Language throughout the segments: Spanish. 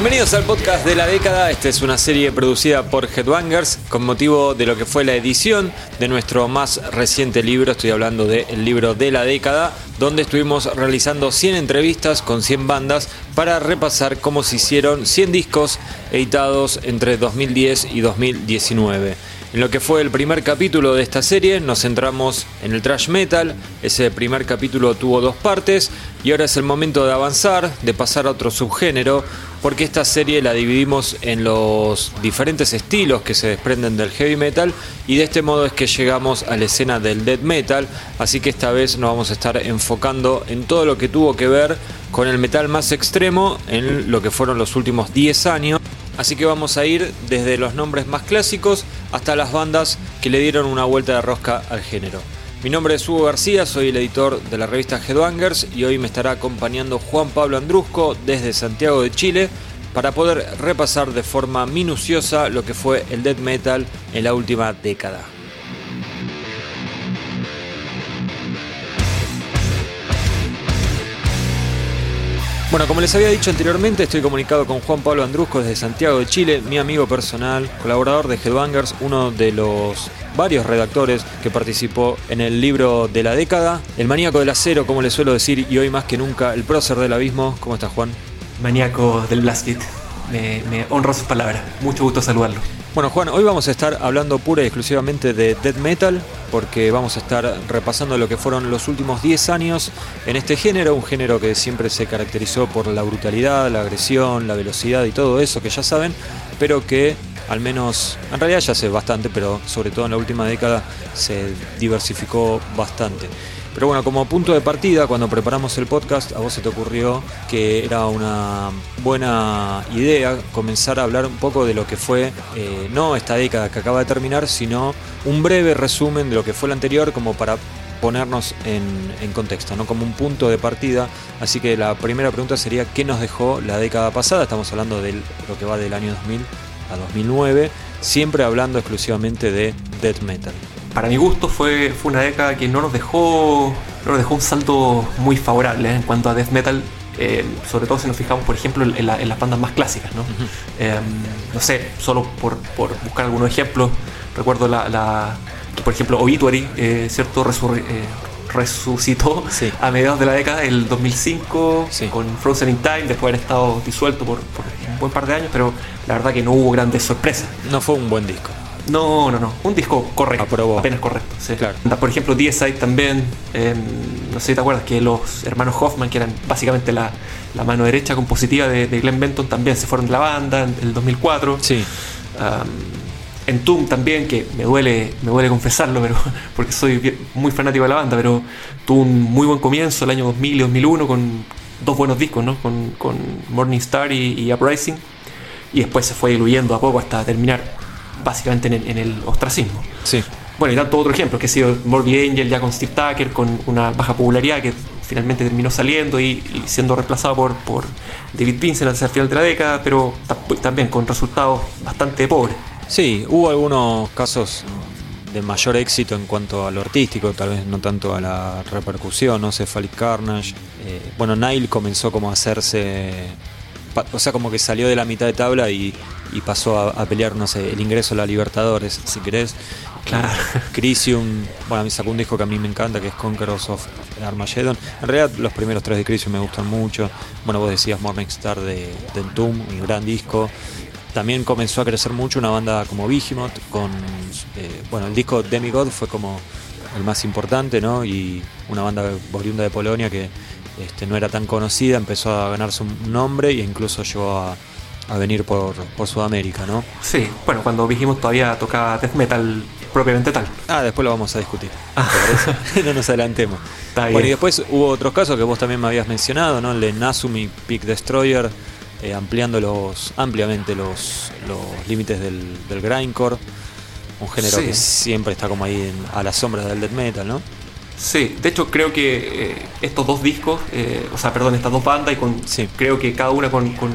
Bienvenidos al podcast de la década. Esta es una serie producida por Headbangers con motivo de lo que fue la edición de nuestro más reciente libro. Estoy hablando del libro de la década, donde estuvimos realizando 100 entrevistas con 100 bandas para repasar cómo se hicieron 100 discos editados entre 2010 y 2019. En lo que fue el primer capítulo de esta serie nos centramos en el thrash metal, ese primer capítulo tuvo dos partes y ahora es el momento de avanzar, de pasar a otro subgénero, porque esta serie la dividimos en los diferentes estilos que se desprenden del heavy metal y de este modo es que llegamos a la escena del death metal, así que esta vez nos vamos a estar enfocando en todo lo que tuvo que ver con el metal más extremo en lo que fueron los últimos 10 años. Así que vamos a ir desde los nombres más clásicos hasta las bandas que le dieron una vuelta de rosca al género. Mi nombre es Hugo García, soy el editor de la revista Headbangers y hoy me estará acompañando Juan Pablo Andrusco desde Santiago de Chile para poder repasar de forma minuciosa lo que fue el death metal en la última década. Bueno, como les había dicho anteriormente, estoy comunicado con Juan Pablo Andrusco desde Santiago de Chile, mi amigo personal, colaborador de Headbangers, uno de los varios redactores que participó en el libro de la década, el maníaco del acero, como le suelo decir, y hoy más que nunca, el prócer del abismo. ¿Cómo estás, Juan? Maníaco del Blasket. Me, me honro sus palabras. Mucho gusto saludarlo. Bueno, Juan, hoy vamos a estar hablando pura y exclusivamente de death metal, porque vamos a estar repasando lo que fueron los últimos 10 años en este género, un género que siempre se caracterizó por la brutalidad, la agresión, la velocidad y todo eso que ya saben, pero que al menos, en realidad ya hace bastante, pero sobre todo en la última década se diversificó bastante. Pero bueno, como punto de partida, cuando preparamos el podcast, a vos se te ocurrió que era una buena idea comenzar a hablar un poco de lo que fue, eh, no esta década que acaba de terminar, sino un breve resumen de lo que fue la anterior, como para ponernos en, en, contexto, ¿no? como un punto de partida. Así que la primera pregunta sería, ¿qué nos dejó la década pasada? Estamos hablando de lo que va del año 2000 a 2009, siempre hablando exclusivamente de death metal para mi gusto fue, fue una década que no nos dejó no nos dejó un salto muy favorable ¿eh? en cuanto a death metal eh, sobre todo si nos fijamos por ejemplo en, la, en las bandas más clásicas no, eh, no sé solo por, por, buscar algunos ejemplos recuerdo la, la que por ejemplo Obituary cierto Resur resucitó sí. a mediados de la década el 2005 sí. con Frozen in Time después de haber estado disuelto por, por un buen par de años pero la verdad que no hubo grandes sorpresas no fue un buen disco no, no, no. Un disco correcto. Aprobó. Apenas correcto. Sí. Claro. Por ejemplo, DSI también. Eh, no sé si te acuerdas que los hermanos Hoffman, que eran básicamente la, la mano derecha compositiva de, de, Glenn Benton, también se fueron de la banda en el 2004. Sí. Um, en Toom también, que me duele, me duele confesarlo, pero porque soy muy fanático de la banda, pero tuvo un muy buen comienzo el año 2000 y 2001 con dos buenos discos, ¿no? Con, con Morning Star y, y Uprising. Y después se fue diluyendo a poco hasta terminar básicamente en el, en el ostracismo. Sí. Bueno, y tanto otro ejemplo, que ha sido Morbid Angel ya con Steve Tucker, con una baja popularidad que finalmente terminó saliendo y, y siendo reemplazado por, por David Vincent hacia el final de la década, pero también con resultados bastante pobres. Sí, hubo algunos casos de mayor éxito en cuanto a lo artístico, tal vez no tanto a la repercusión, no sé, Cephalic Carnage. Eh, bueno, Nile comenzó como a hacerse o sea, como que salió de la mitad de tabla y, y pasó a, a, pelear, no sé, el ingreso a la Libertadores, si querés. Claro. Crisium, bueno, a mí sacó un disco que a mí me encanta, que es Conquerors of Armageddon. En realidad, los primeros tres de Crisium me gustan mucho. Bueno, vos decías Morning Star de, de un gran disco. También comenzó a crecer mucho una banda como Behemoth, con, eh, bueno, el disco Demigod fue como el más importante, ¿no? Y una banda oriunda de Polonia que este, no era tan conocida, empezó a ganarse un nombre e incluso llegó a, a venir por, por, Sudamérica, ¿no? Sí, bueno, cuando dijimos todavía tocaba death metal propiamente tal. Ah, después lo vamos a discutir. Ah. no nos adelantemos. Bueno, y después hubo otros casos que vos también me habías mencionado, ¿no? El de Nasumi Peak Destroyer, eh, ampliando los, ampliamente los, los límites del, del grindcore, un género sí. que siempre está como ahí en, a las sombras del death metal, ¿no? Sí, de hecho creo que eh, estos dos discos, eh, o sea, perdón, estas dos bandas, y con, sí. creo que cada una con, con,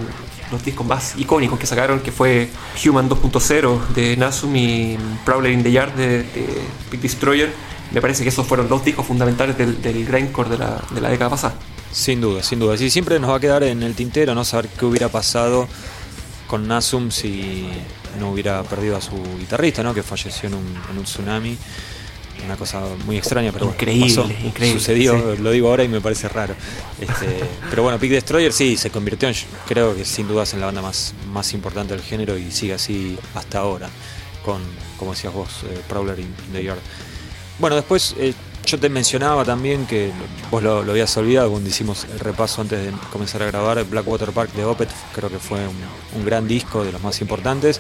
los discos más icónicos que sacaron, que fue Human 2.0 de Nasum y Prowler in the Yard de, de Big Destroyer, me parece que esos fueron dos discos fundamentales del, del grindcore de la, de la década pasada. Sin duda, sin duda. Sí, siempre nos va a quedar en el tintero no saber qué hubiera pasado con Nasum si no hubiera perdido a su guitarrista, ¿no? que falleció en un, en un tsunami. Una cosa muy extraña, pero increíble, increíble sucedió, lo digo ahora y me parece raro. Este, pero bueno, Peak Destroyer sí, se convirtió en, creo que sin dudas en la banda más, más importante del género y sigue así hasta ahora, con, como decías vos, eh, Prowler in the Yard. Bueno, después eh, yo te mencionaba también que vos lo, habías olvidado cuando hicimos el repaso antes de comenzar a grabar Blackwater Park de Opet, creo que fue un, un gran disco de los más importantes.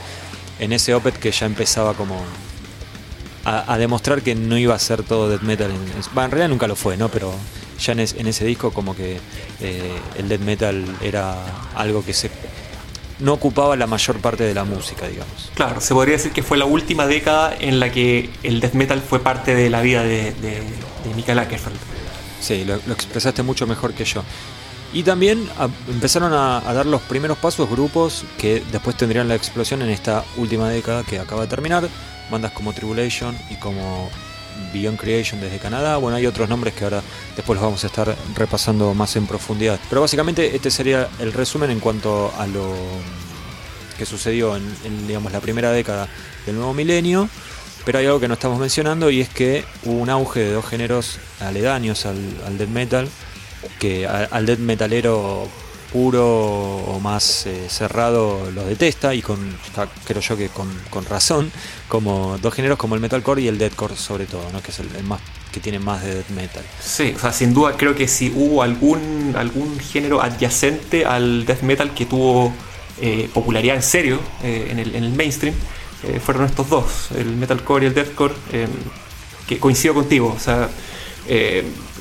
En ese Opet que ya empezaba como a, demostrar que no iba a ser todo death metal. En, en realidad nunca lo fue, ¿no? Pero ya en, ese disco como que eh, el death metal era algo que se no ocupaba la mayor parte de la música, digamos. Claro, se podría decir que fue la última década en la que el death metal fue parte de la vida de, de, de Mikael Ackerfeld. Sí, lo, expresaste mucho mejor que yo. Y también empezaron a, a, dar los primeros pasos grupos que después tendrían la explosión en esta última década que acaba de terminar, bandas como Tribulation y como Beyond Creation desde Canadá. Bueno, hay otros nombres que ahora después los vamos a estar repasando más en profundidad. Pero básicamente este sería el resumen en cuanto a lo que sucedió en, digamos, la primera década del nuevo milenio. Pero hay algo que no estamos mencionando y es que hubo un auge de dos géneros aledaños al, al death metal, que al death metalero puro o más eh, cerrado lo detesta y con creo yo que con, razón como dos géneros como el metalcore y el deathcore sobre todo ¿no? que es el, más que tiene más de death metal sí o sea sin duda creo que si hubo algún algún género adyacente al death metal que tuvo eh, popularidad en serio eh, en, el, en, el, mainstream fueron estos dos el metalcore y el deathcore que coincido contigo o sea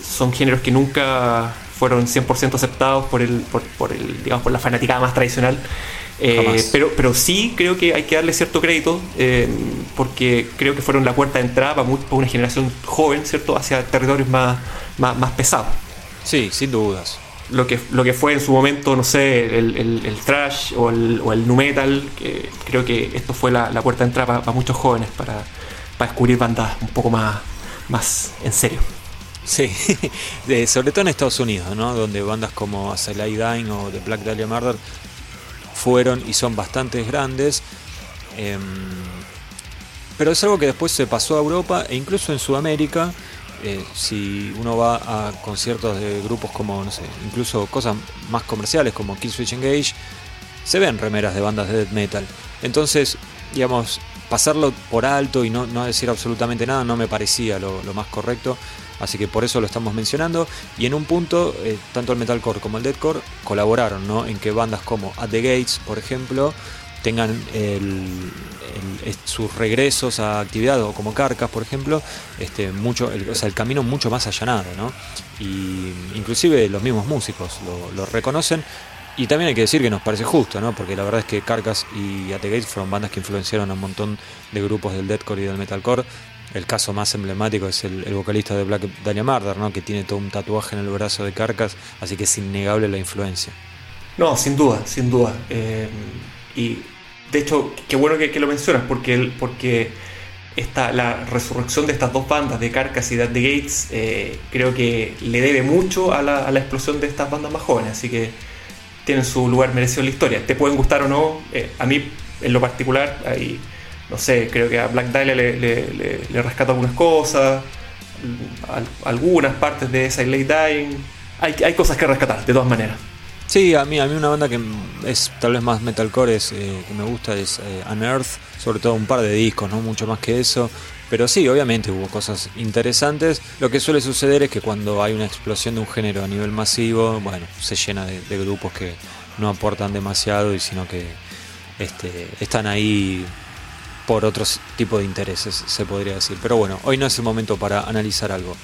son géneros que nunca fueron 100% aceptados por el, por, el, digamos, por la fanaticada más tradicional. Eh, pero, pero sí creo que hay que darle cierto crédito eh, porque creo que fueron la puerta de entrada para, una generación joven, ¿cierto? Hacia territorios más, más, pesados. Sí, sin dudas. Lo que, lo que fue en su momento, no sé, el, el, thrash o el, o el nu metal, creo que esto fue la, puerta de entrada para, muchos jóvenes para, para descubrir bandas un poco más, más en serio. Sí, sobre todo en Estados Unidos, ¿no? donde bandas como Azalea Dying o The Black Dahlia Murder fueron y son bastante grandes. Em, pero es algo que después se pasó a Europa e incluso en Sudamérica. Eh, si uno va a conciertos de grupos como, no sé, incluso cosas más comerciales como Killswitch Engage, se ven remeras de bandas de death metal. Entonces, digamos, pasarlo por alto y no, decir absolutamente nada no me parecía lo más correcto. Así que por eso lo estamos mencionando. Y en un punto, eh, tanto el metalcore como el deathcore colaboraron ¿no? en que bandas como At the Gates, por ejemplo, tengan sus regresos a actividad o como Carcas, por ejemplo, este, mucho, el, o sea, el camino mucho más allanado. ¿no? Y inclusive los mismos músicos lo, reconocen. Y también hay que decir que nos parece justo, ¿no? Porque la verdad es que Carcas y At the Gates fueron bandas que influenciaron a un montón de grupos del deathcore y del metalcore el caso más emblemático es el, vocalista de Black Daniel Murder, ¿no? que tiene todo un tatuaje en el brazo de Carcas, así que es innegable la influencia. No, sin duda, sin duda. Eh, y de hecho, qué bueno que, lo mencionas, porque, porque la resurrección de estas dos bandas, de Carcas y de Gates, eh, creo que le debe mucho a la, explosión de estas bandas más jóvenes, así que tienen su lugar merecido en la historia. Te pueden gustar o no, eh, a mí en lo particular hay no sé, creo que a Black Dahlia le, le, rescata algunas cosas, algunas partes de Silent Dying. Hay, hay cosas que rescatar, de todas maneras. Sí, a mí, a mí una banda que es tal vez más metalcore es, eh, que me gusta es eh, Unearth, sobre todo un par de discos, no mucho más que eso. Pero sí, obviamente hubo cosas interesantes. Lo que suele suceder es que cuando hay una explosión de un género a nivel masivo, bueno, se llena de, de grupos que no aportan demasiado y sino que este, están ahí por otros tipo de intereses, se podría decir. Pero bueno, hoy no es el momento para analizar algo.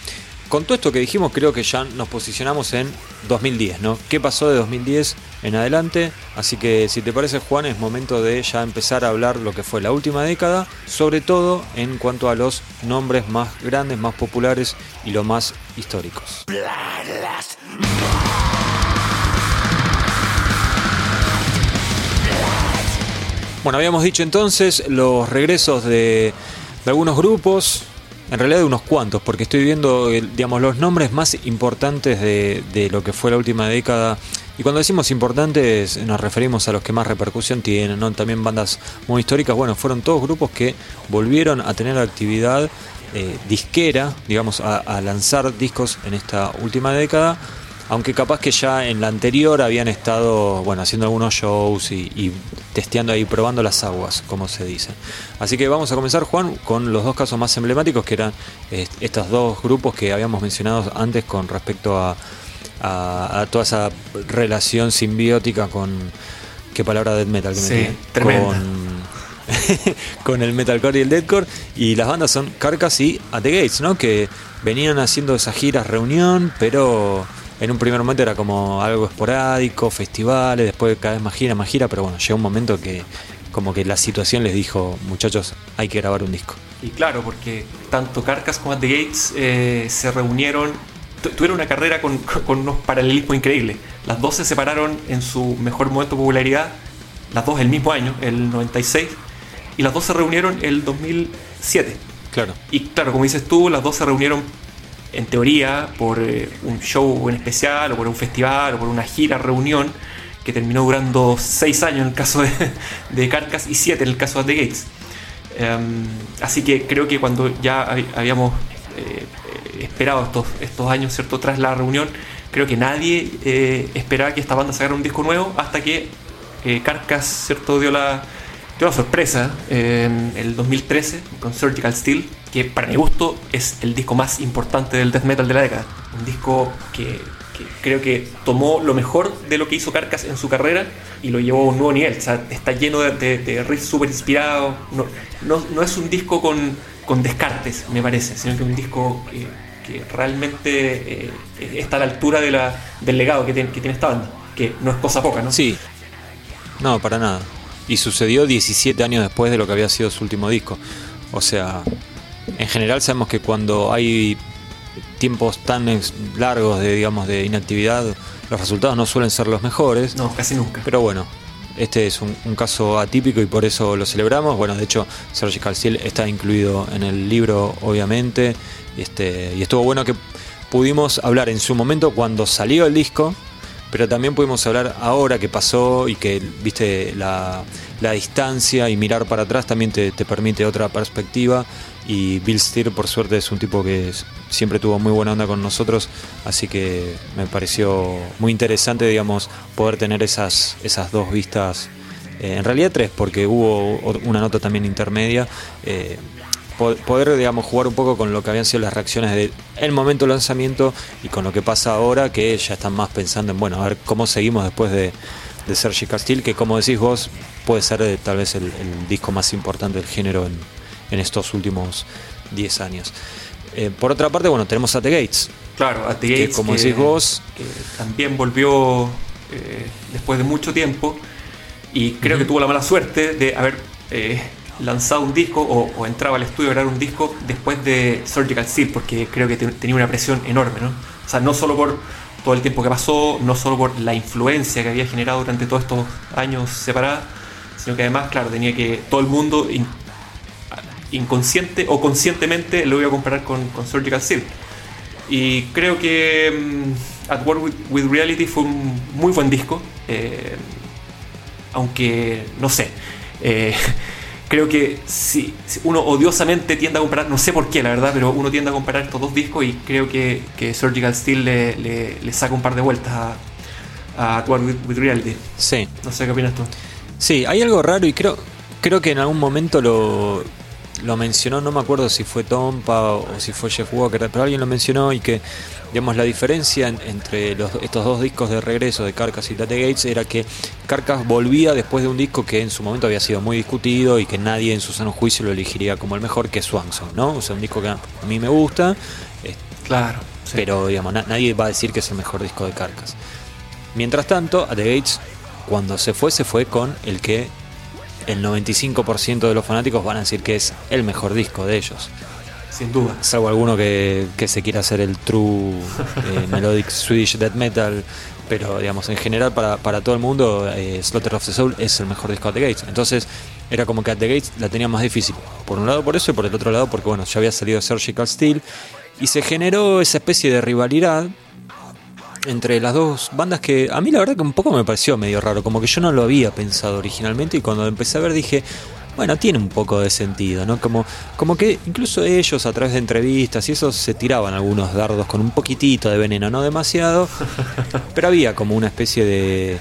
Con todo esto que dijimos, creo que ya nos posicionamos en 2010, ¿no? ¿Qué pasó de 2010 en adelante? Así que si te parece, Juan, es momento de ya empezar a hablar lo que fue la última década, sobre todo en cuanto a los nombres más grandes, más populares y los más históricos. Bueno, habíamos dicho entonces los regresos de, algunos grupos, en realidad de unos cuantos, porque estoy viendo, digamos, los nombres más importantes de, de, lo que fue la última década. Y cuando decimos importantes nos referimos a los que más repercusión tienen, ¿no? También bandas muy históricas. Bueno, fueron todos grupos que volvieron a tener actividad eh, disquera, digamos, a, lanzar discos en esta última década aunque capaz que ya en la anterior habían estado bueno haciendo algunos shows y, testeando ahí, probando las aguas, como se dice. Así que vamos a comenzar, Juan, con los dos casos más emblemáticos, que eran estos dos grupos que habíamos mencionado antes con respecto a, toda esa relación simbiótica con qué palabra death metal que sí, con con el metalcore y el deathcore y las bandas son Carcass y At the Gates, ¿no? Que venían haciendo esas giras reunión, pero en un primer momento era como algo esporádico, festivales, después cada vez más gira, más gira, pero bueno, llegó un momento que como que la situación les dijo, muchachos, hay que grabar un disco. Y claro, porque tanto Carcass como At The Gates eh, se reunieron, tuvieron una carrera con, unos paralelismos increíbles. Las dos se separaron en su mejor momento de popularidad, las dos el mismo año, el 96, y las dos se reunieron el 2007. Claro. Y claro, como dices tú, las dos se reunieron en teoría, por eh, un show en especial, o por un festival, o por una gira, reunión, que terminó durando seis años en el caso de, de Carcass y siete en el caso de The Gates. Em, así que creo que cuando ya habíamos eh, esperado estos, estos años, ¿cierto? Tras la reunión, creo que nadie eh, esperaba que esta banda sacara un disco nuevo hasta que Carcass, ¿cierto? Dio la, dio la sorpresa en el 2013 con Surgical Steel que para mi gusto es el disco más importante del death metal de la década. Un disco que, creo que tomó lo mejor de lo que hizo Carcass en su carrera y lo llevó a un nuevo nivel. O sea, está lleno de, de, riffs súper inspirados. No, no, es un disco con, con, descartes, me parece, sino que es un disco que, realmente eh, está a la altura de la, del legado que tiene, que tiene esta banda. Que no es cosa poca, ¿no? Sí. No, para nada. Y sucedió 17 años después de lo que había sido su último disco. O sea, en general sabemos que cuando hay tiempos tan largos de digamos de inactividad los resultados no suelen ser los mejores. No casi nunca. Pero bueno este es un, caso atípico y por eso lo celebramos. Bueno de hecho Surgical Steel está incluido en el libro obviamente. Este, y estuvo bueno que pudimos hablar en su momento cuando salió el disco pero también pudimos hablar ahora que pasó y que viste la, distancia y mirar para atrás también te, te permite otra perspectiva. Y Bill Steer por suerte es un tipo que siempre tuvo muy buena onda con nosotros, así que me pareció muy interesante, digamos, poder tener esas, esas dos vistas, eh, en realidad tres, porque hubo una nota también intermedia, eh, poder, digamos, jugar un poco con lo que habían sido las reacciones del el momento del lanzamiento y con lo que pasa ahora, que ya están más pensando en, bueno, a ver cómo seguimos después de, de Sergi Castil, que como decís vos, puede ser eh, tal vez el disco más importante del género en en estos últimos 10 años. Eh, por otra parte, bueno, tenemos a The Gates. Claro, a The Gates. Que, como decís vos. también volvió eh, después de mucho tiempo. Y creo que tuvo la mala suerte de haber eh, lanzado un disco o, entraba al estudio a grabar un disco después de Surgical Steel, porque creo que tenía una presión enorme, ¿no? O sea, no solo por todo el tiempo que pasó, no solo por la influencia que había generado durante todos estos años separados, sino que además, claro, tenía que todo el mundo, inconsciente o conscientemente lo voy a comparar con, Surgical Steel. Y creo que mm, At War with, Reality fue un muy buen disco, eh, aunque no sé. Eh, creo que si, uno odiosamente tiende a comparar, no sé por qué la verdad, pero uno tiende a comparar estos dos discos y creo que, Surgical Steel le, le, saca un par de vueltas a, a War with, Reality. Sí. No sé qué opinas tú. Sí, hay algo raro y creo, creo que en algún momento lo, lo mencionó, no me acuerdo si fue Tompa o si fue Jeff Walker, pero alguien lo mencionó y que, digamos, la diferencia entre estos dos discos de regreso de Carcass y Tate Gates era que Carcass volvía después de un disco que en su momento había sido muy discutido y que nadie en su sano juicio lo elegiría como el mejor, que es Swanson, ¿no? O sea, un disco que a mí me gusta. Claro. Pero, digamos, nadie va a decir que es el mejor disco de Carcass. Mientras tanto, a The Gates, cuando se fue, se fue con el que el 95% de los fanáticos van a decir que es el mejor disco de ellos. Sin duda. Salvo alguno que, se quiera hacer el true eh, melodic Swedish death metal pero digamos, en general para, para todo el mundo, eh, Slaughter of the Soul es el mejor disco de The Gates. Entonces era como que At the Gates la tenía más difícil. Por un lado por eso y por el otro lado porque bueno, ya había salido Surgical Steel y se generó esa especie de rivalidad entre las dos bandas que a mí la verdad que un poco me pareció medio raro, como que yo no lo había pensado originalmente y cuando empecé a ver dije, bueno, tiene un poco de sentido, ¿no? Como, como que incluso ellos a través de entrevistas y eso se tiraban algunos dardos con un poquitito de veneno, no demasiado, pero había como una especie de,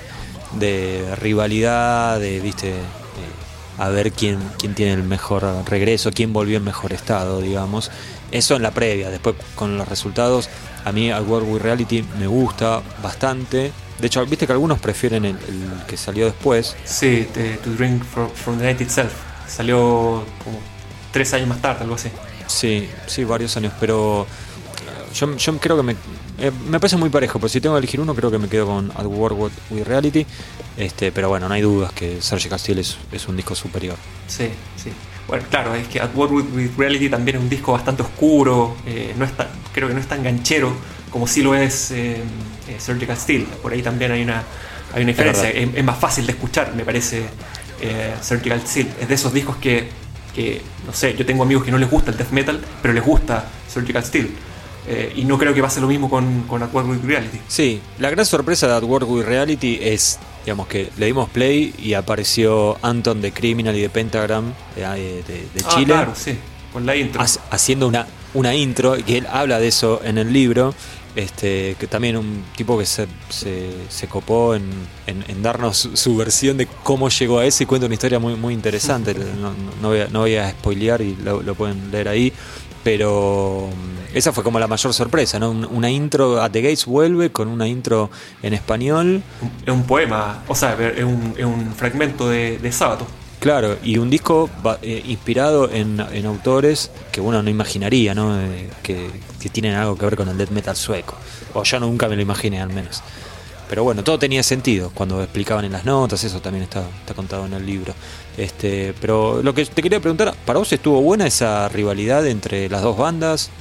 de rivalidad, de, viste, a ver quién, quién tiene el mejor regreso, quién volvió en mejor estado, digamos. Eso en la previa, después con los resultados, a mí al World with Reality me gusta bastante. De hecho, viste que algunos prefieren el, el que salió después. Sí, To Drink from, from the Night Itself. Salió como tres años más tarde, algo así. Sí, sí, varios años, pero yo, yo creo que me, eh, me parece muy parejo, pero si tengo que elegir uno, creo que me quedo con At War with Reality. Este, pero bueno, no hay dudas que Sergio Castillo es, es un disco superior. Sí, sí. Bueno, claro, es que At War with, Reality también es un disco bastante oscuro, eh, no es tan, creo que no es tan ganchero como sí lo es eh, eh Surgical Steel. Por ahí también hay una, hay una diferencia. Es, es, más fácil de escuchar, me parece, eh, Surgical Steel. Es de esos discos que, que, no sé, yo tengo amigos que no les gusta el death metal, pero les gusta Surgical Steel. Eh, y no creo que pase lo mismo con, con At with Reality. Sí, la gran sorpresa de At with Reality es digamos que le dimos play y apareció Anton de Criminal y de Pentagram de, de, de ah, Chile. Claro, sí, con la intro. Haciendo una, una intro, que él habla de eso en el libro. Este, que también un tipo que se, se, se copó en, en, en, darnos su versión de cómo llegó a eso y cuenta una historia muy, muy interesante. No, no, voy, a, no voy a spoilear y lo, lo pueden leer ahí pero mm, esa fue como la mayor sorpresa, ¿no? Una intro, At the Gates vuelve con una intro en español. Es un poema, o sea, es un, es un fragmento de, de, sábado. Claro, y un disco eh, inspirado en, en, autores que uno no imaginaría, ¿no? Eh, que, que, tienen algo que ver con el death metal sueco. O yo nunca me lo imaginé, al menos. Pero bueno, todo tenía sentido cuando explicaban en las notas, eso también está, está contado en el libro. Este, pero lo que te quería preguntar, ¿para vos estuvo buena esa rivalidad entre las dos bandas?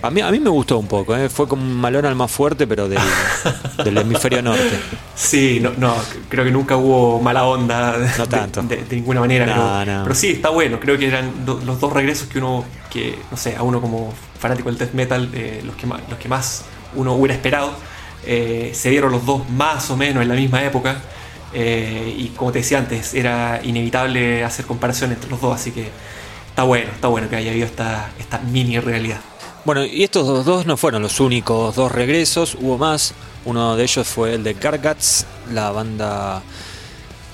A mí, a mí me gustó un poco, ¿eh? fue como un malón al más fuerte, pero del, del hemisferio norte. Sí, no, no, creo que nunca hubo mala onda no tanto. De, de, de, ninguna manera. No, pero, no. pero, sí, está bueno, creo que eran do, los dos regresos que uno, que no sé, a uno como fanático del death metal, eh, los, que más, los que más uno hubiera esperado. Eh, se dieron los dos más o menos en la misma época. Eh, y como te decía antes, era inevitable hacer comparación entre los dos, así que está bueno, está bueno que haya habido esta, esta mini realidad. Bueno, y estos dos, no fueron los únicos dos regresos, hubo más. Uno de ellos fue el de Gargats, la banda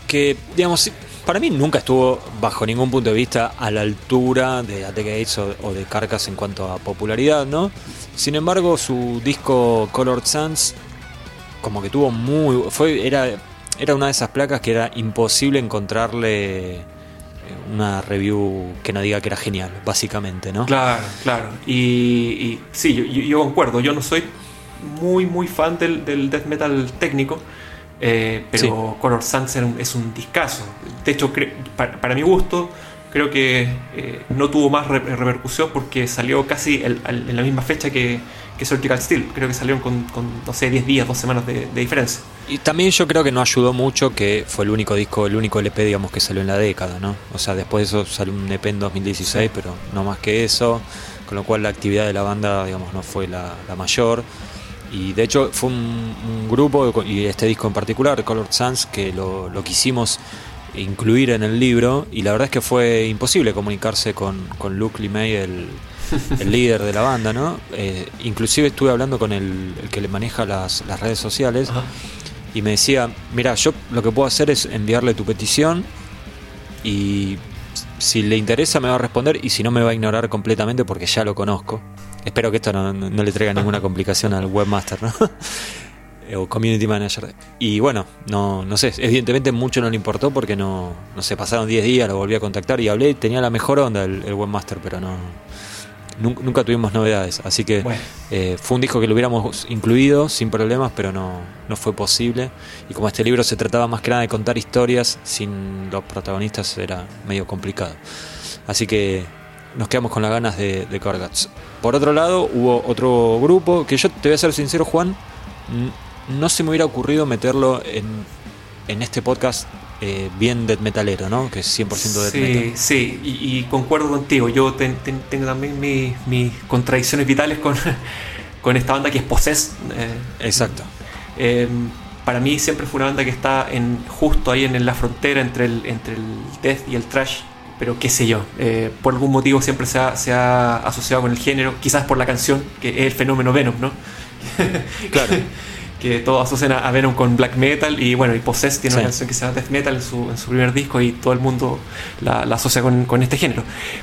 que, digamos, para mí nunca estuvo bajo ningún punto de vista a la altura de At the Gates o, o de Carcass en cuanto a popularidad, ¿no? Sin embargo, su disco Colored Suns como que tuvo muy fue era era una de esas placas que era imposible encontrarle una review que no diga que era genial, básicamente, ¿no? Claro, claro. Y, y sí, yo, yo, concuerdo. Yo no soy muy, muy fan del, del death metal técnico, eh, pero sí. Color es un discazo. De hecho, para, para, mi gusto, creo que eh, no tuvo más re repercusión porque salió casi el, el, en la misma fecha que, que Surgical Steel. Creo que salieron con, con, no sé, 10 días, 2 semanas de, de, diferencia. Y también yo creo que no ayudó mucho que fue el único disco, el único LP, digamos, que salió en la década, ¿no? O sea, después de eso salió un EP en 2016, sí. pero no más que eso. Con lo cual la actividad de la banda, digamos, no fue la, la mayor. Y de hecho fue un, un, grupo, y este disco en particular, Colored Suns, que lo, lo quisimos incluir en el libro y la verdad es que fue imposible comunicarse con, con Luke Limay, el, el líder de la banda, ¿no? Eh, inclusive estuve hablando con el, el que le maneja las, las redes sociales Ajá. y me decía, mira, yo lo que puedo hacer es enviarle tu petición y si le interesa me va a responder y si no me va a ignorar completamente porque ya lo conozco. Espero que esto no, no, no le traiga ninguna complicación al webmaster, ¿no? O community manager. Y bueno, no, no sé, evidentemente mucho no le importó porque no, no sé, pasaron 10 días, lo volví a contactar y hablé, tenía la mejor onda el, el webmaster, pero no, nunca, nunca tuvimos novedades. Así que bueno. eh, fue un disco que lo hubiéramos incluido sin problemas, pero no, no fue posible. Y como este libro se trataba más que nada de contar historias sin los protagonistas, era medio complicado. Así que nos quedamos con las ganas de, de Cargats. Por otro lado, hubo otro grupo que yo te voy a ser sincero, Juan no se me hubiera ocurrido meterlo en, en este podcast eh, bien death metalero, ¿no? Que es 100% death sí, metal. Sí, y, y concuerdo contigo. Yo ten- ten- tengo también mi- mis contradicciones vitales con, con esta banda que es Possessed. eh, Exacto. eh, para mí siempre fue una banda que está en, justo ahí en, la frontera entre el, entre el death y el trash. Pero qué sé yo, por algún motivo siempre se ha, se ha asociado con el género, quizás por la canción, que es el fenómeno Venom, ¿no? Claro. que todos asocian a Venom con black metal y bueno, y Possessed tiene Sí. una canción que se llama death metal en su, en su primer disco y todo el mundo la, la asocia con, con este género.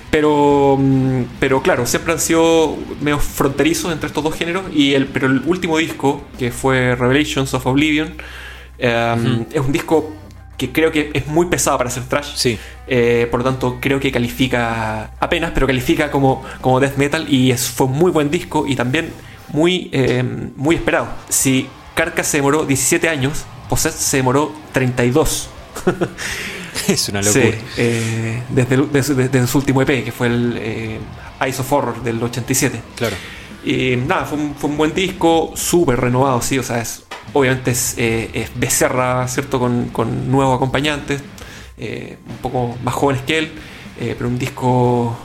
Pero, mm, pero claro, siempre han sido medio fronterizos entre estos dos géneros y el, pero el último disco, que fue Revelations of Oblivion, eh, Ujú. es un disco que creo que es muy pesado para hacer trash. Sí. Eh, por lo tanto, creo que califica apenas, pero califica como, como death metal y es, fue un muy buen disco y también muy, eh, muy esperado. Si Carcass se demoró 17 años, Possessed se demoró 32. Es una locura. Sí, eh, desde, el- desde- desde su último EP, que fue el eh, Eyes of Horror del 87. Claro. Y nada, fue un, fue un buen disco, súper renovado, sí, o sea, es, obviamente es, eh, es Becerra, ¿cierto? Con, con nuevos acompañantes, eh, un poco más jóvenes que él, pero un disco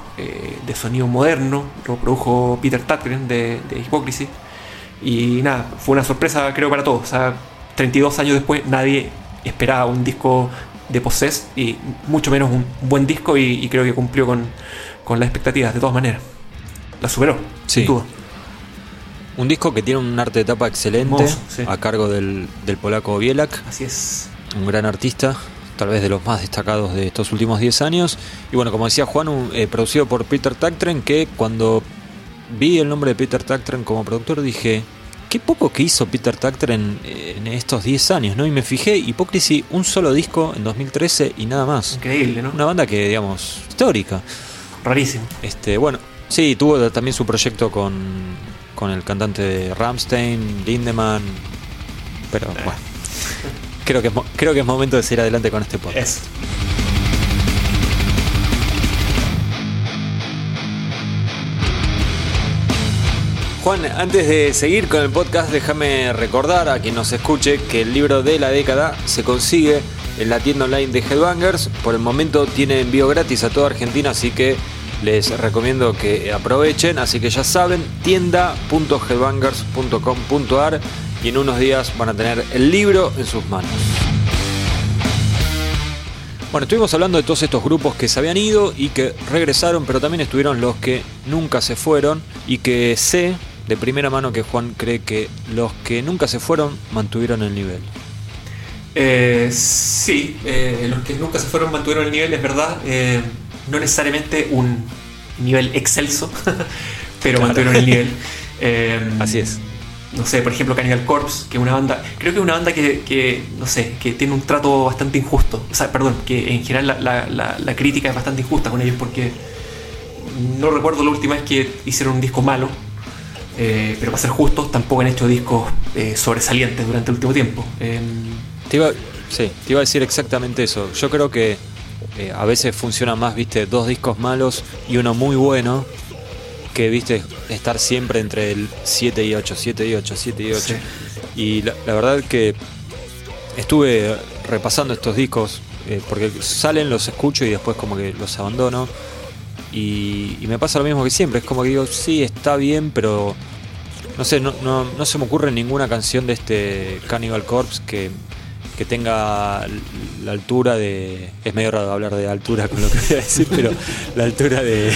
de sonido moderno, lo produjo Peter Tatgren de, de Hypocrisy. Y nada, fue una sorpresa creo para todos, o sea, 32 años después nadie esperaba un disco de Possessed y mucho menos un buen disco y, y creo que cumplió con, con las expectativas de todas maneras. La superó, Sí. sin duda. Un disco que tiene un arte de tapa excelente sí. a cargo del, del polaco Bielak, Así es. un gran artista, tal vez de los más destacados de estos últimos 10 años. Y bueno, como decía Juan, un- eh, producido por Peter Tactren, que cuando vi el nombre de Peter Tactren como productor dije, qué poco que hizo Peter Tactren en estos 10 años, ¿no? Y me fijé, Hypocrisy, un solo disco en 2013 y nada más. Increíble, ¿no? Una banda que, digamos, histórica. Rarísimo. Este, bueno, sí, tuvo también su proyecto con, con el cantante de Ramstein, Lindemann, pero bueno, creo que, es, creo que es momento de seguir adelante con este podcast. Es. Juan, antes de seguir con el podcast, déjame recordar a quien nos escuche que el libro de la década se consigue en la tienda online de Headbangers. Por el momento tiene envío gratis a toda Argentina, así que les recomiendo que aprovechen. Así que ya saben, tienda.headbangers.com.ar y en unos días van a tener el libro en sus manos. Bueno, estuvimos hablando de todos estos grupos que se habían ido y que regresaron, pero también estuvieron los que nunca se fueron y que sé de primera mano que Juan cree que los que nunca se fueron mantuvieron el nivel. Eh, sí, eh, los que nunca se fueron mantuvieron el nivel, es verdad. Eh, no necesariamente un nivel excelso, pero Claro. mantuvieron el nivel. Así es. No sé, por ejemplo, Cannibal Corpse, que es una banda. Creo que es una banda que, que, no sé, que tiene un trato bastante injusto. O sea, perdón, que en general la, la- la- la crítica es bastante injusta con ellos porque no recuerdo la última vez que hicieron un disco malo. Eh, pero para ser justos, tampoco han hecho discos eh, sobresalientes durante el último tiempo. Eh, Te iba, sí, te iba a decir exactamente eso. Yo creo que eh, a veces funciona más, viste, dos discos malos y uno muy bueno que, viste, estar siempre entre el 7 y 8, 7 y 8, 7 y 8. Sí. Y la, la verdad que estuve repasando estos discos eh, porque salen, los escucho y después como que los abandono. Y, me pasa lo mismo que siempre, es como que digo, sí, está bien, pero no sé, no, no, no se me ocurre ninguna canción de este Cannibal Corpse que, que tenga la altura de. Es medio raro hablar de altura con lo que voy a decir, pero la altura de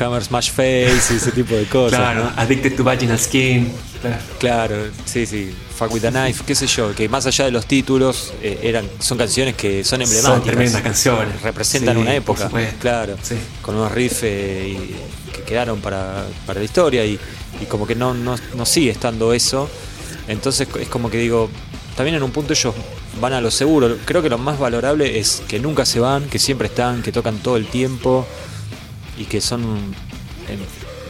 Hammer Smash Face y ese tipo de cosas. Claro, ¿no? Addicted to Vaginal Skin. Claro. Claro, sí, sí. Fuck with a knife, qué sé yo, que más allá de los títulos, eh, eran, son canciones que son emblemáticas. Son tremendas canciones. Representan Sí, una época. Claro. Sí. Con unos riffs eh, que quedaron para, para la historia y, y como que no, no, no sigue estando eso. Entonces es como que digo, también en un punto ellos van a lo seguro. Creo que lo más valorable es que nunca se van, que siempre están, que tocan todo el tiempo y que son... em,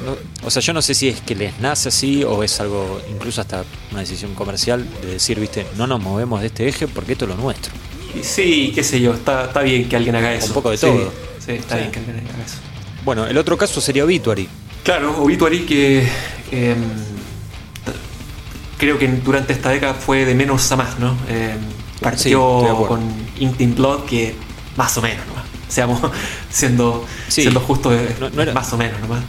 no- o sea, yo no sé si es que les nace así o es algo, incluso hasta una decisión comercial de decir, viste, no nos movemos de este eje porque esto es lo nuestro. Sí, qué sé yo, está, está bien que alguien haga eso. Un poco de todo. Sí, está Sí. bien que alguien haga eso. Bueno, el otro caso sería Obituary. Claro, Obituary que. em, creo que durante esta década fue de menos a más, ¿no? Eh, partió con Ink Blood, que más o menos, ¿no? Seamos siendo, siendo justos, más o menos nomás.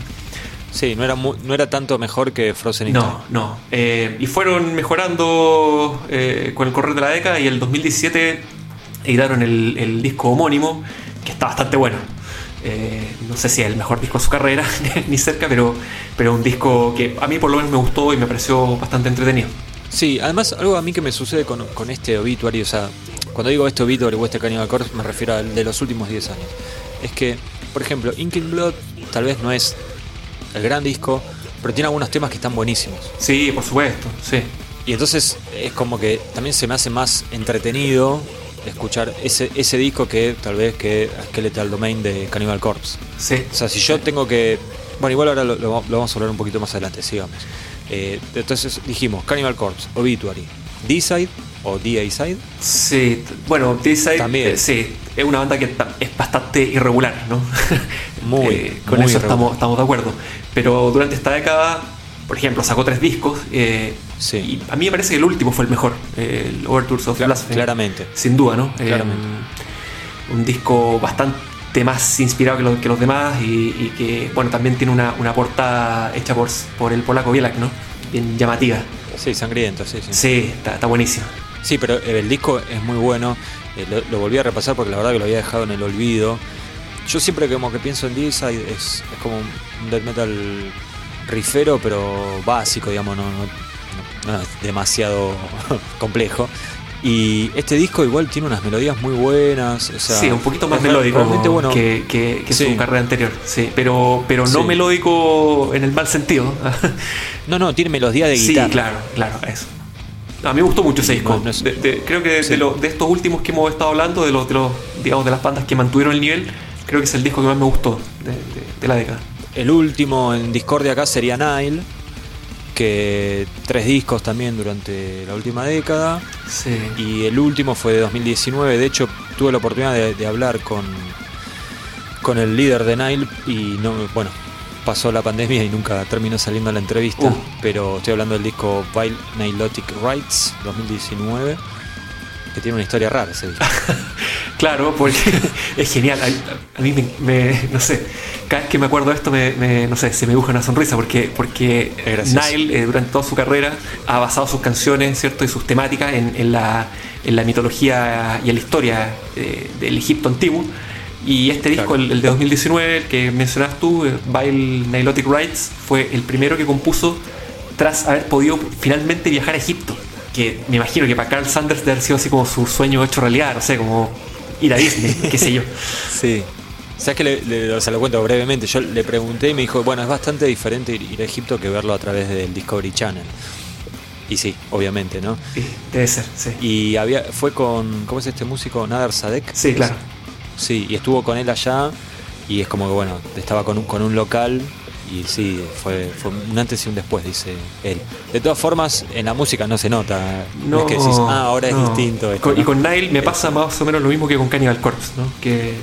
Sí, no era, no era tanto mejor que Frozen No, no. Eh, y fueron mejorando eh, con el correr de la década y el 2017 editaron el, el disco homónimo, que está bastante bueno. Eh, no sé si es el mejor disco de su carrera, ni cerca, pero, pero un disco que a mí por lo menos me gustó y me pareció bastante entretenido. Sí, además algo a mí que me sucede con, con este obituary, o sea, cuando digo este obituary o este Cannibal Corpse me refiero al de los últimos 10 años. Es que, por ejemplo, Inking Blood tal vez no es el gran disco, pero tiene algunos temas que están buenísimos. Sí, por supuesto, sí. Y entonces es como que también se me hace más entretenido escuchar ese, ese disco que tal vez que Skeletal Domain de Cannibal Corpse. Sí. O sea, si yo tengo que. Bueno, igual ahora lo, vamos a hablar un poquito más adelante, sigamos. Eh, entonces dijimos Cannibal Corpse, Obituary, D-Side o D-A-Side. Sí, bueno, D-Side también. Eh, sí, es una banda que es bastante irregular, ¿no? Muy. Eh, con eso estamos, estamos de acuerdo. Pero durante esta década por ejemplo, sacó tres discos. Eh, y a mí me parece que el último fue el mejor, el Overtures of Blasphemy. Claramente. Sin duda, ¿no? Eh, un disco bastante más inspirado que, los demás y, que, bueno, también tiene una, portada hecha por, por el polaco Bielak, ¿no? Bien llamativa. Sí, sangriento, sí, sí. Sí, está, buenísimo. Sí, pero el disco es muy bueno. Eh, lo, volví a repasar porque la verdad que lo había dejado en el olvido. Yo siempre como que pienso en D-Side es, es como un death metal rifero, pero básico, digamos, no, no, es demasiado complejo. Y este disco igual tiene unas melodías muy buenas. O sea, sí, un poquito más melódico bueno. que, que, su carrera anterior. Sí, pero, pero no melódico en el mal sentido. no, no, tiene melodía de guitarra. Sí, claro, claro, eso. a mí me gustó mucho ese disco. creo que de, estos últimos que hemos estado hablando, de los, de los, digamos, de las bandas que mantuvieron el nivel, creo que es el disco que más me gustó de la década. El último en Discordia acá sería Nile, que tres discos también durante la última década. Sí. Y el último fue de 2019. De hecho, tuve la oportunidad de, hablar con, con el líder de Nile y no, bueno, pasó la pandemia y nunca terminó saliendo la entrevista. Uh. Pero estoy hablando del disco Vile Nilotic Rights 2019 que tiene una historia rara ese disco. claro, porque es genial. A, mí me, no sé, cada vez que me acuerdo de esto, me, no sé, se me dibuja una sonrisa porque, porque Nile eh, durante toda su carrera ha basado sus canciones, ¿cierto? Y sus temáticas en, la, en la, mitología y en la historia eh, del Egipto antiguo. Y este disco, el, de 2019, el que mencionas tú, eh, Vile Nilotic Rights, fue el primero que compuso tras haber podido finalmente viajar a Egipto que me imagino que para Carl Sanders debe haber sido así como su sueño hecho realidad, no sé, como ir a Disney, qué sé yo. Sí. ¿Sabes que le, se lo cuento brevemente? Yo le pregunté y me dijo, bueno, es bastante diferente ir, a Egipto que verlo a través del Discovery Channel. Y sí, obviamente, ¿no? Sí, debe ser, sí. Y había, fue con, ¿cómo es este músico? Nader Sadek. Sí, claro. Sí, y estuvo con él allá y es como que, bueno, estaba con un, con un local y sí, fue, un antes y un después, dice él. De todas formas, en la música no se nota. No, es que decís, ah, ahora es distinto. y con Nile me pasa más o menos lo mismo que con Cannibal Corpse, ¿no? Que,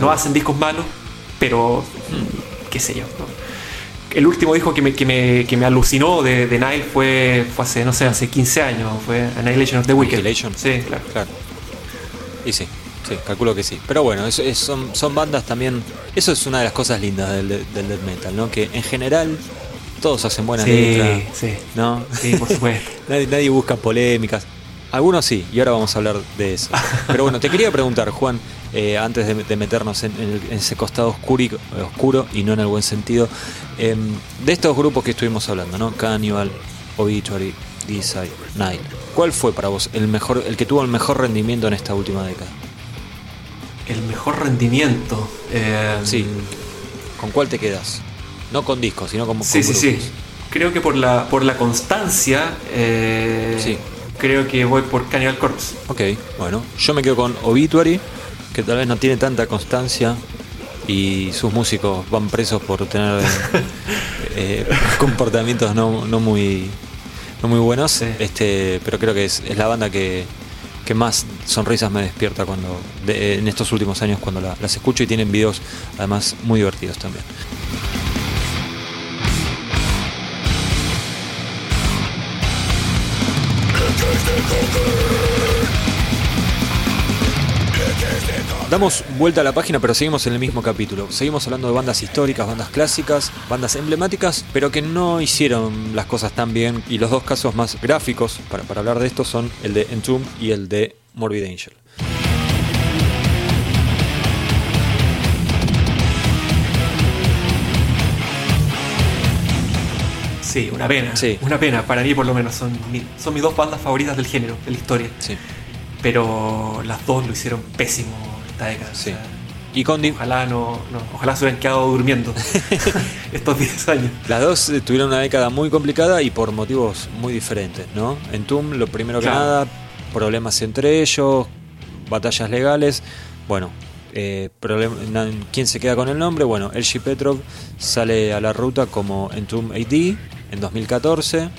no hacen discos malos, pero mm, qué sé yo. El último disco que me, que me, que me alucinó de, de Nile fue, fue hace, no sé, hace 15 años, fue Annihilation of the Wicked. Annihilation. Sí, claro. claro. Y sí. Sí, calculo que sí. Pero bueno, son, son bandas también. Eso es una de las cosas lindas del, del death metal, ¿no? Que en general todos hacen buenas letras. Sí, ¿no? Sí, por supuesto. nadie, busca polémicas. Algunos sí, y ahora vamos a hablar de eso. Pero bueno, te quería preguntar, Juan, eh, antes de, meternos en, ese costado oscuro y, oscuro y no en el buen sentido, em, de estos grupos que estuvimos hablando, ¿no? Cannibal, Obituary, D-Side, Nile. ¿Cuál fue para vos el mejor, el que tuvo el mejor rendimiento en esta última década? El mejor rendimiento. Eh, sí. ¿Con cuál te quedas? No con discos, sino como Sí, sí, sí. Creo que por la, por la constancia, eh, sí. creo que voy por Cannibal Corpse. Ok, bueno. Yo me quedo con Obituary, que tal vez no tiene tanta constancia y sus músicos van presos por tener eh, comportamientos no, muy no muy buenos. Este, pero creo que es la banda que, que más sonrisas me despierta cuando en estos últimos años cuando las escucho y tienen videos además muy divertidos también. Damos vuelta a la página, pero seguimos en el mismo capítulo. Seguimos hablando de bandas históricas, bandas clásicas, bandas emblemáticas, pero que no hicieron las cosas tan bien. Y los dos casos más gráficos para, para hablar de esto son el de Entomb y el de Morbid Angel. Sí, una pena. Sí. Una pena, para mí por lo menos. Son, mi- son mis dos bandas favoritas del género, de la historia. Sí. Pero las dos lo hicieron pésimo Sí. O sea, Y Condi, ojalá no, no, ojalá se hubieran quedado durmiendo estos 10 años. las dos eh, tuvieron una década muy complicada y por motivos muy diferentes, ¿no? Entomb, lo primero que Claro. nada, problemas entre ellos, batallas legales. Bueno, eh, ¿quién se queda con el nombre? Bueno, LG Petrov sale a la ruta como Entomb AD en 2014.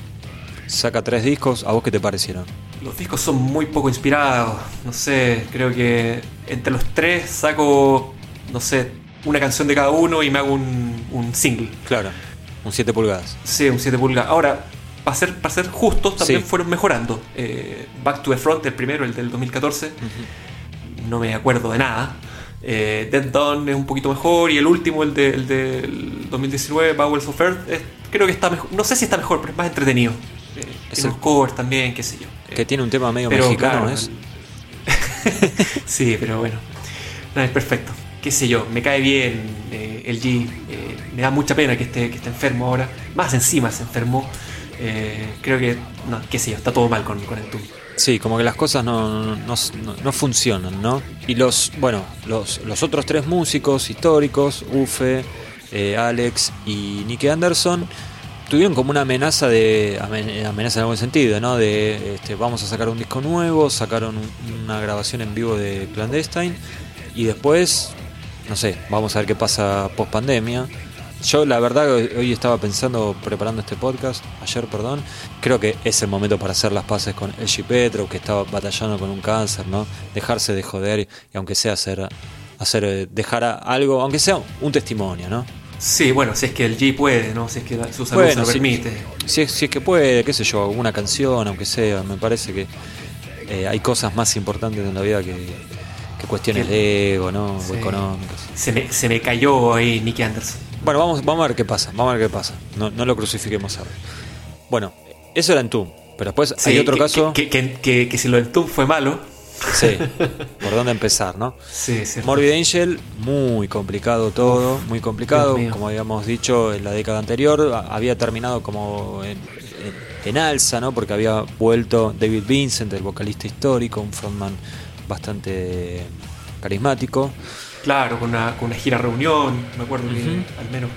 Saca tres discos. ¿A vos qué te parecieron? Los discos son muy poco inspirados. No sé, creo que entre los tres saco, no sé, una canción de cada uno y me hago un, un single. Claro, un 7 pulgadas. Sí, un 7 pulgadas. Ahora, para ser, para ser justos, también Sí. fueron mejorando. Eh, Back to the Front, el primero, el del 2014, no me acuerdo de nada. Eh, Dead Dawn es un poquito mejor y el último, el, de- el del 2019, Bowels of Earth, es- creo que está mejor. No sé si está mejor, pero es más entretenido. Eh, Es el- unos covers también, qué sé yo. Eh, Que tiene un tema medio pero, mexicano, claro, ¿es? sí, pero bueno. No, es perfecto. Qué sé yo, me cae bien eh, el G. eh, me da mucha pena que esté, que esté enfermo ahora. Más encima se enfermó. Eh, creo que, no, qué sé yo, está todo mal con, con el Doom. Sí, como que las cosas no, no, no- no funcionan, ¿no? Y los, bueno, los, los otros tres músicos históricos, Ufe, eh, Alex y Nicky Anderson, tuvieron como una amenaza de, amen- amenaza en algún sentido, ¿no? De, este, vamos a sacar un disco nuevo, sacaron un- una grabación en vivo de Clandestine y después, no sé, vamos a ver qué pasa post pandemia. Yo la verdad hoy estaba pensando, preparando este podcast, ayer perdón, creo que es el momento para hacer las paces con LG Petro, que estaba batallando con un cáncer, ¿no? Dejarse de joder y aunque sea hacer, hacer eh, dejar algo, aunque sea un testimonio, ¿no? Sí, bueno, si es que el G puede, ¿no? Si es que la- su salud Bueno, se lo permite. Si es, si es que puede, qué sé yo, alguna canción, aunque sea, me parece que eh, hay cosas más importantes en la vida que, que cuestiones Que- de ego, ¿no? Sí. O económicas. Se me, se me cayó ahí Nicky Anderson. Bueno, vamos, vamos a ver qué pasa, vamos a ver qué pasa. No, no lo crucifiquemos ahora. Bueno, eso era en Tum, pero después Sí, hay otro que, caso. Que, que, si lo del Doom fue malo. Sí, por dónde empezar, ¿no? Sí, sí. Morbid Angel, muy complicado todo, muy complicado. Como habíamos dicho en la década anterior, había terminado como en, en- en alza, ¿no? Porque había vuelto David Vincent, el vocalista histórico, un frontman bastante carismático. Claro, con una, con una gira reunión, me acuerdo que Ujú. al menos,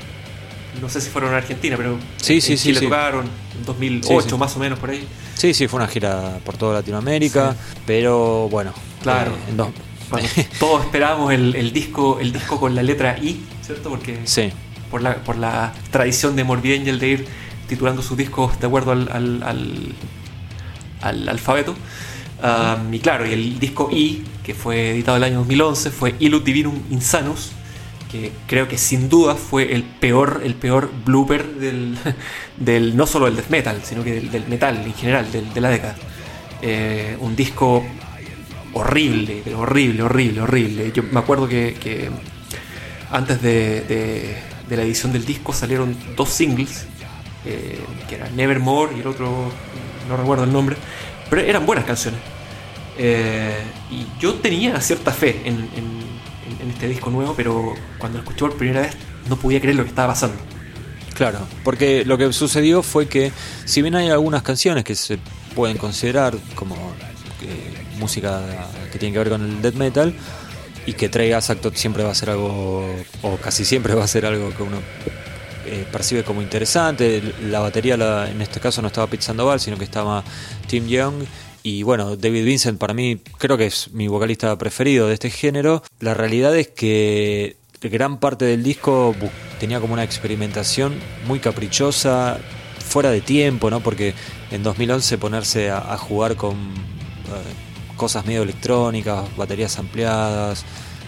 no sé si fueron a Argentina, pero Sí, sí, en sí, Chile sí. tocaron en 2008 Sí, sí. más o menos por ahí. Sí, sí, fue una gira por toda Latinoamérica, pero bueno. Claro. eh, en dos- Bueno, todos esperábamos el, el disco el disco con la letra I, ¿cierto? Porque sí, por la, por la tradición de Morbid Angel de ir titulando sus discos de acuerdo al, al, al- al alfabeto. Um, y claro, y el disco I, que fue editado el año 2011, fue Illud Divinum Insanus, que creo que sin duda fue el peor, el peor blooper del, del no solo del death metal, sino que del, metal en general, del- de la década. Eh, un disco horrible, pero horrible, horrible, horrible. Yo me acuerdo que, antes de, de- la edición del disco salieron dos singles, eh, que eran Nevermore y el otro, no recuerdo el nombre, pero eran buenas canciones. Eh, y yo tenía cierta fe en- en- este disco nuevo, pero cuando lo escuché por primera vez no podía creer lo que estaba pasando. Claro, porque lo que sucedió fue que si bien hay algunas canciones que se pueden considerar como eh, música que tiene que ver con el death metal y que Trey Asactot siempre va a ser algo, o casi siempre va a ser algo que uno eh, percibe como interesante, la batería la- en este caso no estaba Pete Sandoval, sino que estaba Tim Young y bueno, David Vincent para mí creo que es mi vocalista preferido de este género. La realidad es que gran parte del disco tenía como una experimentación muy caprichosa, fuera de tiempo, ¿no? Porque en 2011 ponerse a, a jugar con eh, cosas medio electrónicas, baterías ampliadas.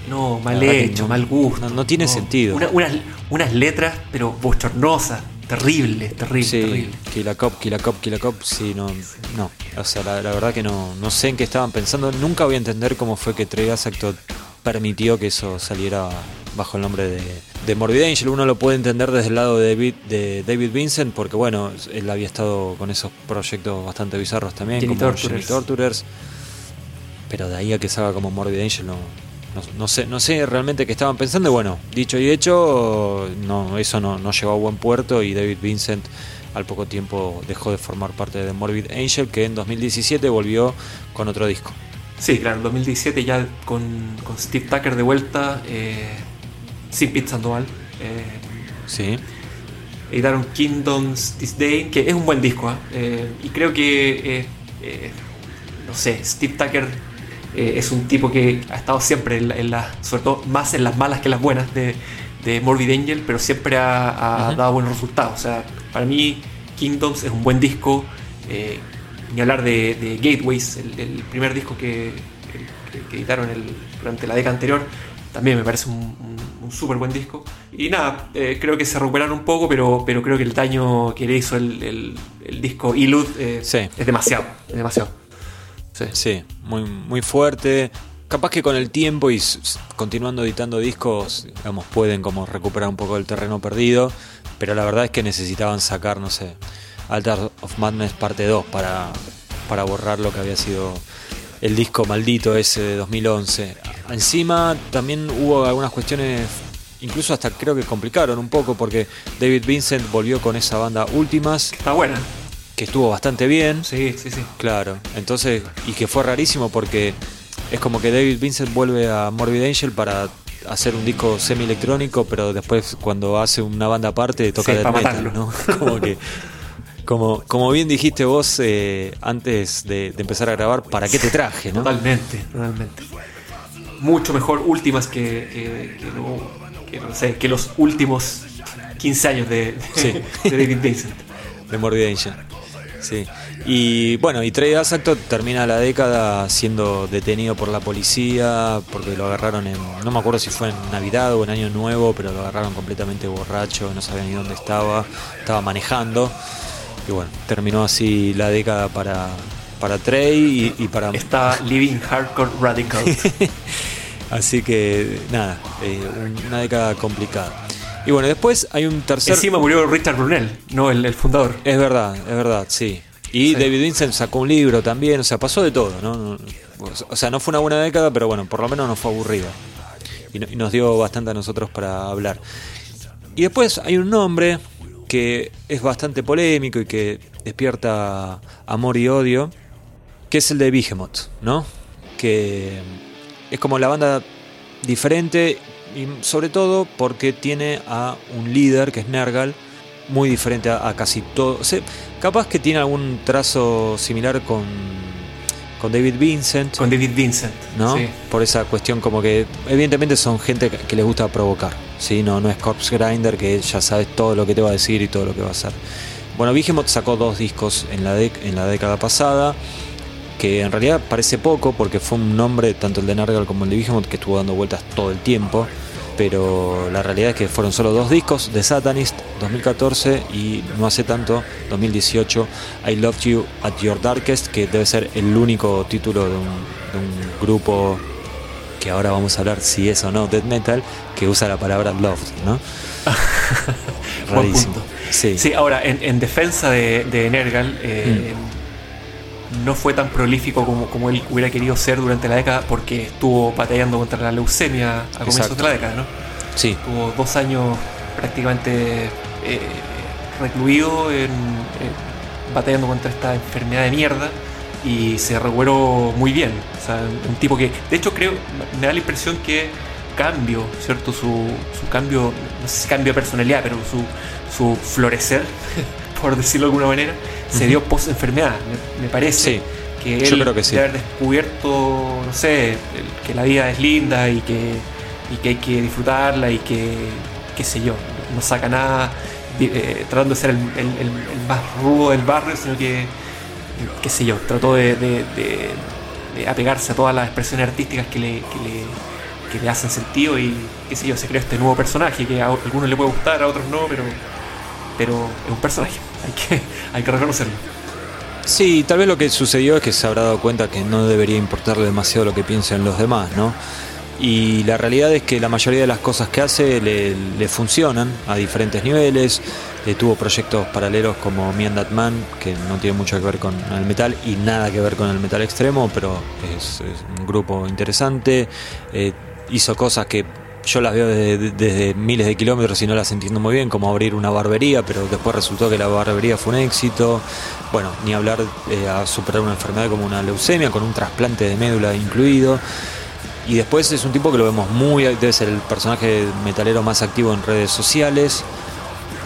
No, mal hecho, no- mal gusto. no- no tiene sentido. Una- unas, unas letras, pero bochornosas. Terrible, terrible, Sí, terrible. Killa Cop, Killa Cop, Killa Cop, sí, no, no. O sea, la, la verdad que no, no sé en qué estaban pensando. Nunca voy a entender cómo fue que Trey Actor permitió que eso saliera bajo el nombre de, de Morbid Angel. Uno lo puede entender desde el lado de David, de David Vincent, porque bueno, él había estado con esos proyectos bastante bizarros también, Jenny como Torturers. Jenny Torturers. Pero de ahí a que salga como Morbid Angel no, no, no sé, no sé realmente qué estaban pensando. Y bueno, dicho y hecho, no, eso no, no llegó a buen puerto y David Vincent al poco tiempo dejó de formar parte de Morbid Angel, que en 2017 volvió con otro disco. Sí, claro, en 2017 ya con, con Steve Tucker de vuelta, eh, sin Pete Sandoval. eh, Sí, editaron Kingdoms This Day, que es un buen disco, ¿ah? Eh, y creo que, eh, no sé, Steve Tucker eh, es un tipo que ha estado siempre, en la, en la- sobre todo más en las malas que en las buenas de, de Morbid Angel, pero siempre ha, ha Ujú. dado buenos resultados. O sea, para mí Kingdoms es un buen disco, eh, ni hablar de, de Gateways, el, el primer disco que, que- que editaron el- durante la década anterior, también me parece un, un- un súper buen disco. Y nada, eh, creo que se recuperaron un poco, pero, pero creo que el daño que le hizo el, el- el disco Ilud eh, Sí. es demasiado, es demasiado. Sí. sí, muy, muy fuerte. Capaz que con el tiempo y continuando editando discos, digamos, pueden como recuperar un poco el terreno perdido. Pero la verdad es que necesitaban sacar, no sé, Altar of Madness parte 2 para, para borrar lo que había sido el disco maldito ese de 2011. Encima también hubo algunas cuestiones, incluso hasta creo que complicaron un poco, porque David Vincent volvió con esa banda Últimas, Está buena. Que estuvo bastante bien. Sí, sí, sí. Claro, entonces, y que fue rarísimo porque es como que David Vincent vuelve a Morbid Angel para hacer un disco semi-electrónico, pero después cuando hace una banda aparte toca Sí, para metal, matarlo. ¿no? Como que, como, como bien dijiste vos eh, antes de, de empezar a grabar, ¿para qué te traje, no? Totalmente, totalmente. Mucho mejor últimas que, que, que no- que no sé, que los últimos 15 años de, Sí. de David Vincent. de Morbid Angel. Sí. Y bueno, y Trey Asacto termina la década siendo detenido por la policía porque lo agarraron en. No me acuerdo si fue en Navidad o en Año Nuevo, pero lo agarraron completamente borracho, no sabía ni dónde estaba, estaba manejando. Y bueno, terminó así la década para, para Trey y, y para. Está Living Hardcore Radical. Así que nada, eh, una década complicada. Y bueno, después hay un tercer. Encima murió Richard Brunel, no el, el fundador. Es verdad, es verdad, sí. Y Sí. David Vincent sacó un libro también, o sea, pasó de todo, ¿no? No- O sea, no fue una buena década, pero bueno, por lo menos no fue aburrida. Y, no- y nos dio bastante a nosotros para hablar. Y después hay un nombre que es bastante polémico y que despierta amor y odio, que es el de Behemoth, ¿no? Que es como la banda diferente y sobre todo porque tiene a un líder que es Nergal, muy diferente a, a casi todo. O sea, capaz que tiene algún trazo similar con, con David Vincent, Con David Vincent. ¿no? Sí. Por esa cuestión como que evidentemente son gente que, que les gusta provocar, ¿sí? No, no es Corpse Grinder que ya sabes todo lo que te va a decir y todo lo que va a hacer. Bueno, Behemoth sacó dos discos en la, dec- en la década pasada, que en realidad parece poco porque fue un nombre, tanto el de Nargal como el de Behemoth, que estuvo dando vueltas todo el tiempo. Pero la realidad es que fueron solo dos discos, The Satanist 2014 y no hace tanto, 2018, I Loved You at Your Darkest, que debe ser el único título de un, de un grupo que ahora vamos a hablar si es o no death metal, que usa la palabra loved, ¿no? Buen Rarísimo. punto. Sí. Sí, ahora, en, en defensa de, de Nergal, eh, Mm. No fue tan prolífico como, como él hubiera querido ser durante la década porque estuvo batallando contra la leucemia a comienzos Exacto. de la década, ¿no? sí, Tuvo dos años prácticamente eh, recluido en, en- batallando contra esta enfermedad de mierda y se recuperó muy bien. O sea, un tipo que, de hecho, creo, me da la impresión que cambio, ¿cierto? Su, su cambio, no sé si cambio de personalidad, pero su, su florecer, por decirlo de alguna manera, se dio post enfermedad, me, me parece. Sí, que yo él creo que sí. debe haber descubierto, no sé, que la vida es linda y que, y que hay que disfrutarla y que, qué sé yo, no saca nada eh, tratando de ser el, el- el- el más rudo del barrio, sino que, qué sé yo, trató de, de- de- de apegarse a todas las expresiones artísticas que le, que le, que le hacen sentido y, qué sé yo, se creó este nuevo personaje que a algunos le puede gustar, a otros no, pero, pero es un personaje, hay que, hay que reconocerlo. Sí, tal vez lo que sucedió es que se habrá dado cuenta que no debería importarle demasiado lo que piensen los demás, ¿no? Y la realidad es que la mayoría de las cosas que hace le, funcionan a diferentes niveles. Eh, tuvo proyectos paralelos como Me and That Man, que no tiene mucho que ver con el metal y nada que ver con el metal extremo, pero es, un grupo interesante. Eh, hizo cosas que yo las veo desde, miles de kilómetros y no las entiendo muy bien, como abrir una barbería, pero después resultó que la barbería fue un éxito. Bueno, ni hablar eh, a superar una enfermedad como una leucemia, con un trasplante de médula incluido. Y después es un tipo que lo vemos muy, debe ser el personaje metalero más activo en redes sociales.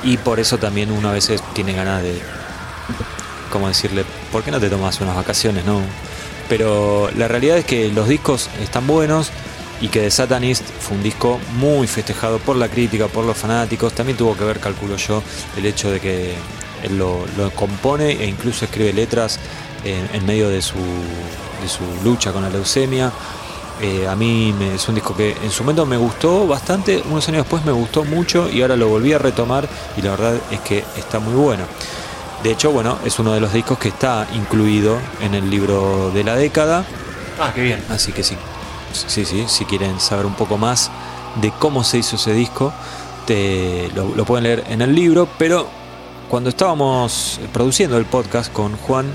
Y por eso también uno a veces tiene ganas de, ¿cómo decirle? ¿Por qué no te tomas unas vacaciones, no? Pero la realidad es que los discos están buenos y que The Satanist fue un disco muy festejado por la crítica, por los fanáticos. También tuvo que ver, calculo yo, el hecho de que él lo, compone e incluso escribe letras en, medio de su, de su, lucha con la leucemia. Eh, a mí es un disco que en su momento me gustó bastante, unos años después me gustó mucho y ahora lo volví a retomar y la verdad es que está muy bueno. De hecho, bueno, es uno de los discos que está incluido en el libro de la década. Ah, qué bien. Así que sí sí, sí, si quieren saber un poco más de cómo se hizo ese disco, te, lo, pueden leer en el libro, pero cuando estábamos produciendo el podcast con Juan,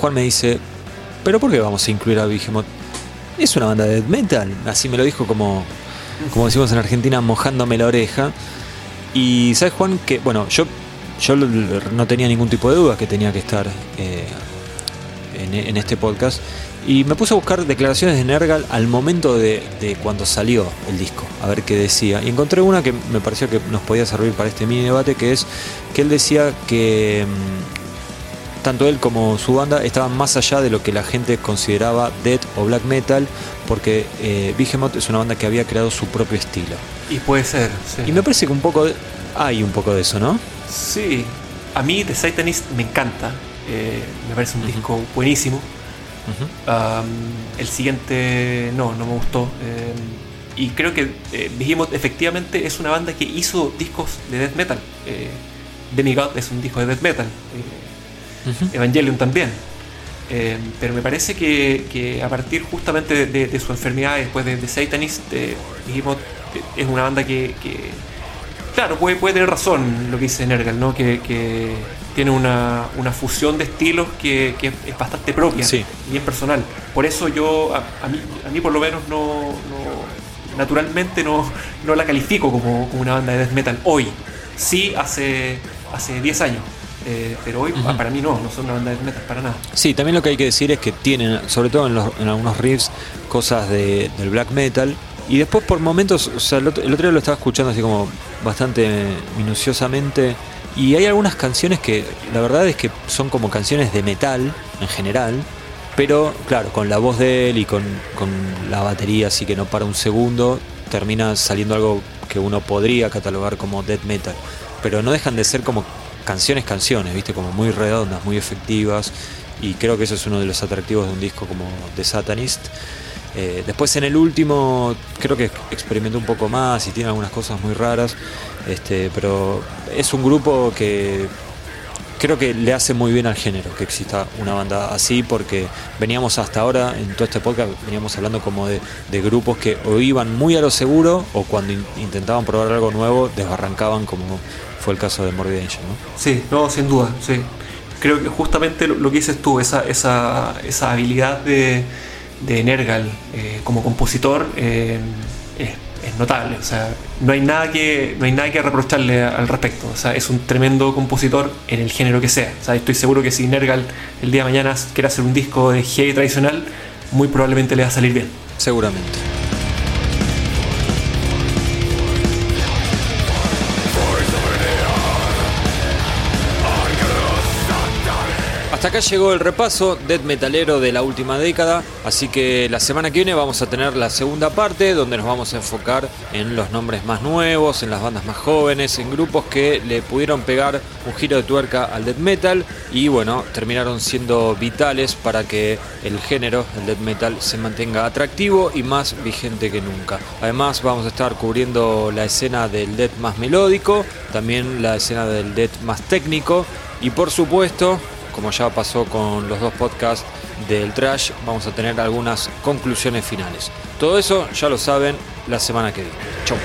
Juan me dice, pero ¿por qué vamos a incluir a Behemoth? Es una banda de metal, así me lo dijo como, como decimos en Argentina, mojándome la oreja. Y sabes Juan que, bueno, yo, yo no tenía ningún tipo de duda que tenía que estar eh, en, en este podcast. Y me puse a buscar declaraciones de Nergal al momento de, cuando salió el disco, a ver qué decía. Y encontré una que me pareció que nos podía servir para este mini debate, que es que él decía que mm, tanto él como su banda estaban más allá de lo que la gente consideraba death o black metal, porque eh, Behemoth es una banda que había creado su propio estilo. Y puede ser, Y me parece que un poco hay un poco de eso, ¿no? Sí, a mí The Satanist me encanta, eh, me parece un disco buenísimo el siguiente no, no me gustó. Em, y creo que eh, dijimos efectivamente es una banda que hizo discos de death metal. Eh, Demigod es un disco de death metal. Eh, Evangelion también. Em, pero me parece que, a partir justamente de, su enfermedad después de, de Satanist, dijimos es una banda que, claro, puede, puede, tener razón lo que dice Nergal, ¿no? que tiene una, fusión de estilos que, es bastante propia, y bien personal. Por eso yo, a, mí, a mí por lo menos no, naturalmente no, no la califico como, una banda de death metal hoy. Sí hace, hace 10 años. Eh, pero hoy para mí no, no son una banda de death metal para nada. Sí, también lo que hay que decir es que tienen, sobre todo en, en algunos riffs, cosas de, del black metal. Y después por momentos, o sea, el otro, día lo estaba escuchando así como bastante minuciosamente y hay algunas canciones que la verdad es que son como canciones de metal en general, pero claro, con la voz de él y con, la batería así que no para un segundo, termina saliendo algo que uno podría catalogar como death metal. Pero no dejan de ser como canciones, canciones, viste, como muy redondas, muy efectivas. Y creo que eso es uno de los atractivos de un disco como The Satanist. Eh, después en el último creo que experimentó un poco más y tiene algunas cosas muy raras. Este, pero es un grupo que creo que le hace muy bien al género que exista una banda así, porque veníamos hasta ahora, en toda esta época, veníamos hablando como de, grupos que o iban muy a lo seguro o cuando intentaban probar algo nuevo desbarrancaban, como fue el caso de Morbid Angel. ¿no? Sí, no, sin duda, sí. Creo que justamente lo, que dices tú, esa, esa, esa habilidad de, de Nergal eh, como compositor eh, es es notable. O sea, no hay nada que, no hay nada que reprocharle al respecto. O sea, es un tremendo compositor en el género que sea. O sea, estoy seguro que si Nergal el día de mañana quiere hacer un disco de heavy tradicional, muy probablemente le va a salir bien. Seguramente. Hasta acá llegó el repaso death metalero de la última década, así que la semana que viene vamos a tener la segunda parte donde nos vamos a enfocar en los nombres más nuevos, en las bandas más jóvenes, en grupos que le pudieron pegar un giro de tuerca al death metal y bueno, terminaron siendo vitales para que el género, el death metal, se mantenga atractivo y más vigente que nunca. Además vamos a estar cubriendo la escena del death más melódico, también la escena del death más técnico y por supuesto, como ya pasó con los dos podcasts del trash, vamos a tener algunas conclusiones finales. Todo eso ya lo saben la semana que viene. Chau.